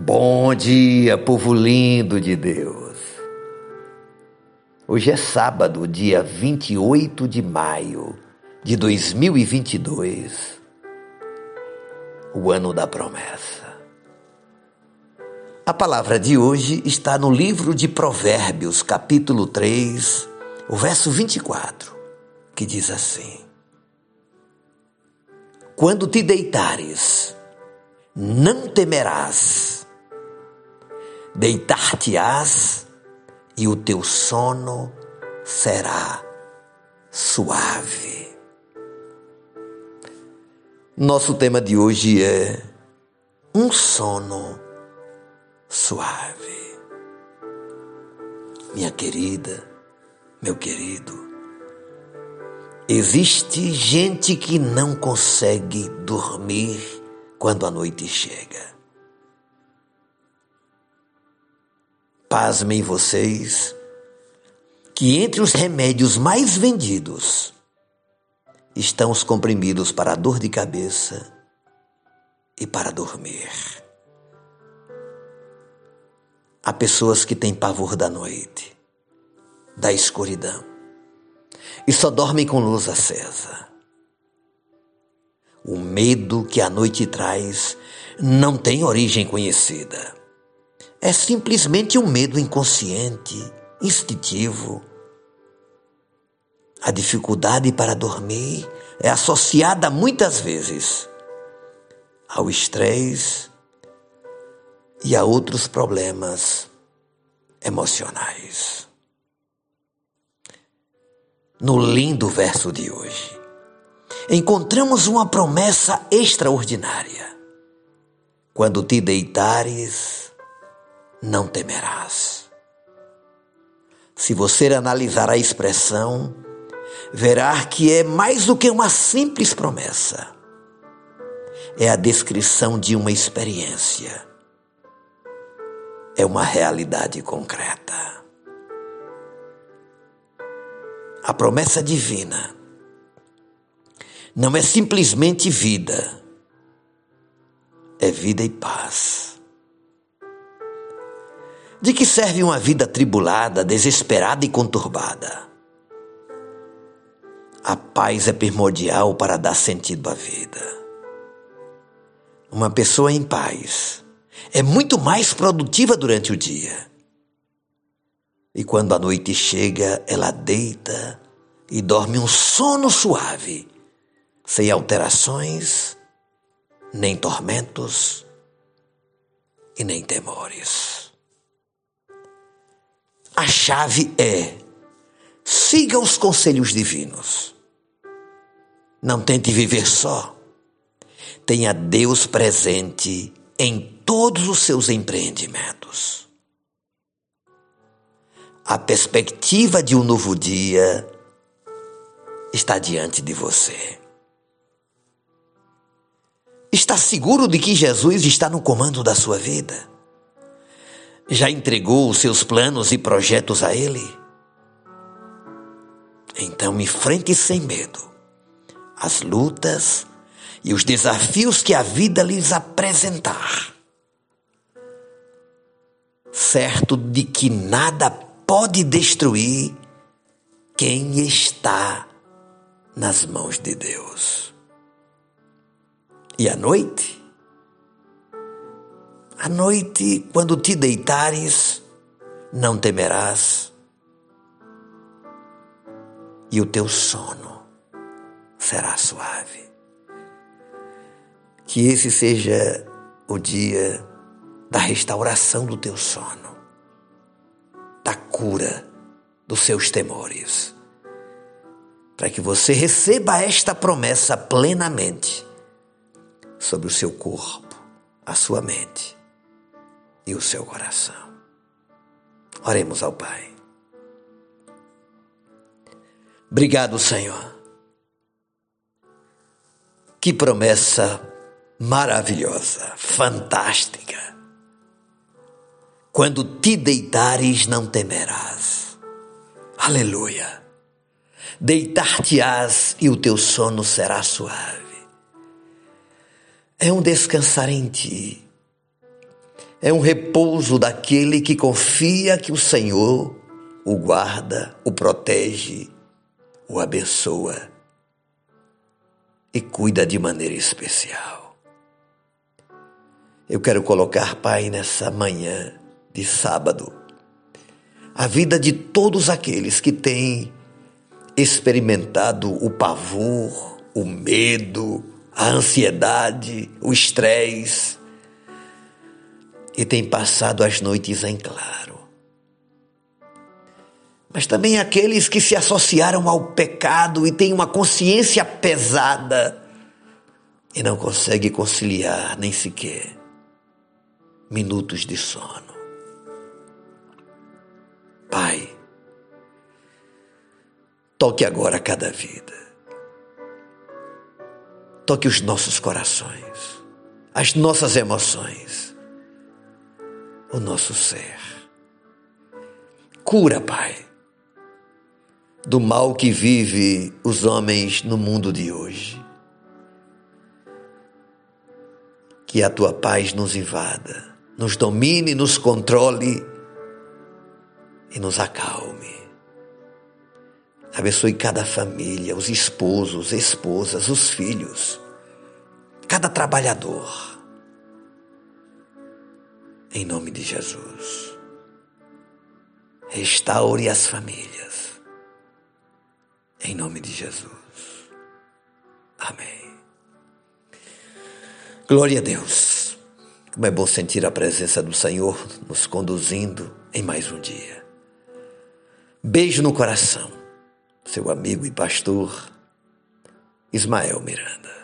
Bom dia, povo lindo de Deus. Hoje é sábado, dia 28 de maio de 2022, o ano da promessa. A palavra de hoje está no livro de Provérbios, capítulo 3, o verso 24, que diz assim: Quando te deitares, não temerás deitar-te-ás e o teu sono será suave. Nosso tema de hoje é um sono suave. Minha querida, meu querido, existe gente que não consegue dormir quando a noite chega. Pasmem vocês que entre os remédios mais vendidos estão os comprimidos para dor de cabeça e para dormir. Há pessoas que têm pavor da noite, da escuridão, e só dormem com luz acesa. O medo que a noite traz não tem origem conhecida é simplesmente um medo inconsciente, instintivo. A dificuldade para dormir é associada muitas vezes ao estresse e a outros problemas emocionais. No lindo verso de hoje, encontramos uma promessa extraordinária. Quando te deitares, não temerás. Se você analisar a expressão, verá que é mais do que uma simples promessa. É a descrição de uma experiência. É uma realidade concreta. A promessa divina não é simplesmente vida, é vida e paz. De que serve uma vida tribulada, desesperada e conturbada? A paz é primordial para dar sentido à vida. Uma pessoa em paz é muito mais produtiva durante o dia. E quando a noite chega, ela deita e dorme um sono suave, sem alterações, nem tormentos e nem temores. A chave é: siga os conselhos divinos. Não tente viver só. Tenha Deus presente em todos os seus empreendimentos. A perspectiva de um novo dia está diante de você. Está seguro de que Jesus está no comando da sua vida? Já entregou os seus planos e projetos a Ele? Então enfrente sem medo as lutas e os desafios que a vida lhes apresentar, certo de que nada pode destruir quem está nas mãos de Deus. E à noite, à noite, quando te deitares, não temerás, e o teu sono será suave. Que esse seja o dia da restauração do teu sono, da cura dos seus temores, para que você receba esta promessa plenamente sobre o seu corpo, a sua mente e o seu coração. Oremos ao Pai. Obrigado, Senhor. Que promessa maravilhosa, fantástica. Quando te deitares, não temerás. Aleluia. Deitar-te-ás e o teu sono será suave. É um descansar em ti é um repouso daquele que confia que o Senhor o guarda, o protege, o abençoa e cuida de maneira especial. Eu quero colocar, Pai, nessa manhã de sábado, a vida de todos aqueles que têm experimentado o pavor, o medo, a ansiedade, o estresse e têm passado as noites em claro. Mas também aqueles que se associaram ao pecado e têm uma consciência pesada e não conseguem conciliar nem sequer minutos de sono. Pai, toque agora cada vida. Toque os nossos corações, as nossas emoções, o nosso ser. Cura, Pai, do mal que vive os homens no mundo de hoje. Que a tua paz nos invada, nos domine, nos controle e nos acalme. Abençoe cada família, os esposos, esposas, os filhos, cada trabalhador. Em nome de Jesus. Restaure as famílias. Em nome de Jesus. Amém. Glória a Deus. Como é bom sentir a presença do Senhor nos conduzindo em mais um dia. Beijo no coração, seu amigo e pastor Ismael Miranda.